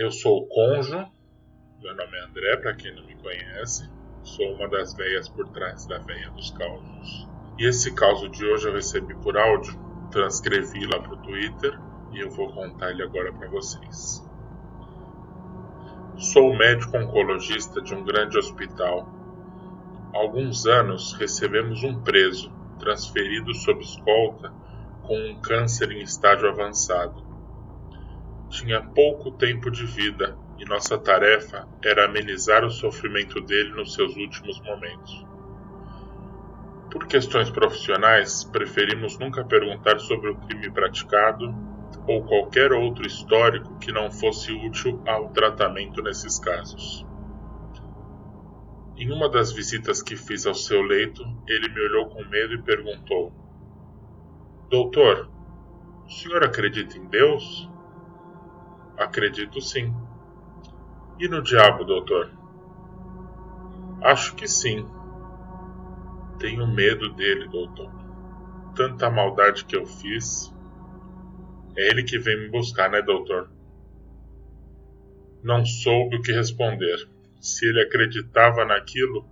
Eu sou o Conjo, meu nome é André, para quem não me conhece. Sou uma das veias por trás da veia dos causos. E esse caso de hoje eu recebi por áudio, transcrevi lá pro Twitter e eu vou contar ele agora para vocês. Sou médico oncologista de um grande hospital. Há alguns anos recebemos um preso transferido sob escolta com um câncer em estágio avançado tinha pouco tempo de vida e nossa tarefa era amenizar o sofrimento dele nos seus últimos momentos. Por questões profissionais, preferimos nunca perguntar sobre o crime praticado ou qualquer outro histórico que não fosse útil ao tratamento nesses casos. Em uma das visitas que fiz ao seu leito, ele me olhou com medo e perguntou: Doutor, o senhor acredita em Deus? Acredito sim. E no diabo, doutor? Acho que sim. Tenho medo dele, doutor. Tanta maldade que eu fiz. É ele que vem me buscar, né, doutor? Não soube o que responder. Se ele acreditava naquilo,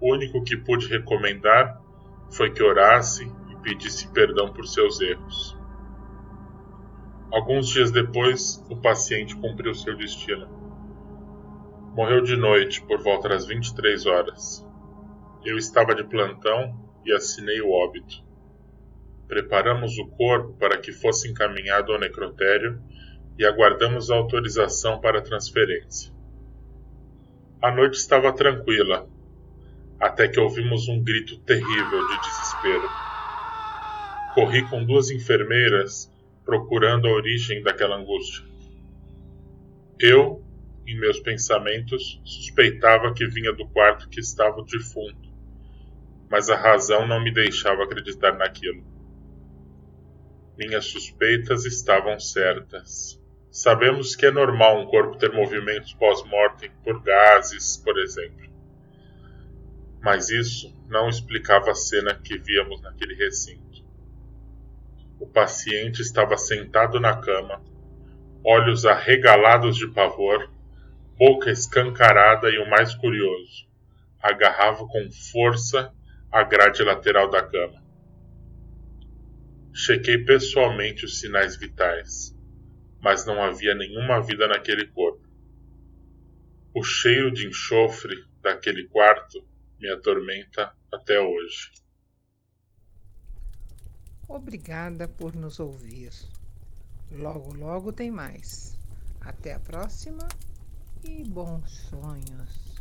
o único que pude recomendar foi que orasse e pedisse perdão por seus erros. Alguns dias depois, o paciente cumpriu seu destino. Morreu de noite, por volta das 23 horas. Eu estava de plantão e assinei o óbito. Preparamos o corpo para que fosse encaminhado ao necrotério e aguardamos a autorização para a transferência. A noite estava tranquila, até que ouvimos um grito terrível de desespero. Corri com duas enfermeiras procurando a origem daquela angústia. Eu, em meus pensamentos, suspeitava que vinha do quarto que estava o defunto, mas a razão não me deixava acreditar naquilo. Minhas suspeitas estavam certas. Sabemos que é normal um corpo ter movimentos pós-mortem por gases, por exemplo. Mas isso não explicava a cena que víamos naquele recinto. O paciente estava sentado na cama, olhos arregalados de pavor, boca escancarada e o mais curioso, agarrava com força a grade lateral da cama. Chequei pessoalmente os sinais vitais, mas não havia nenhuma vida naquele corpo. O cheiro de enxofre daquele quarto me atormenta até hoje. Obrigada por nos ouvir. Logo, logo tem mais. Até a próxima e bons sonhos.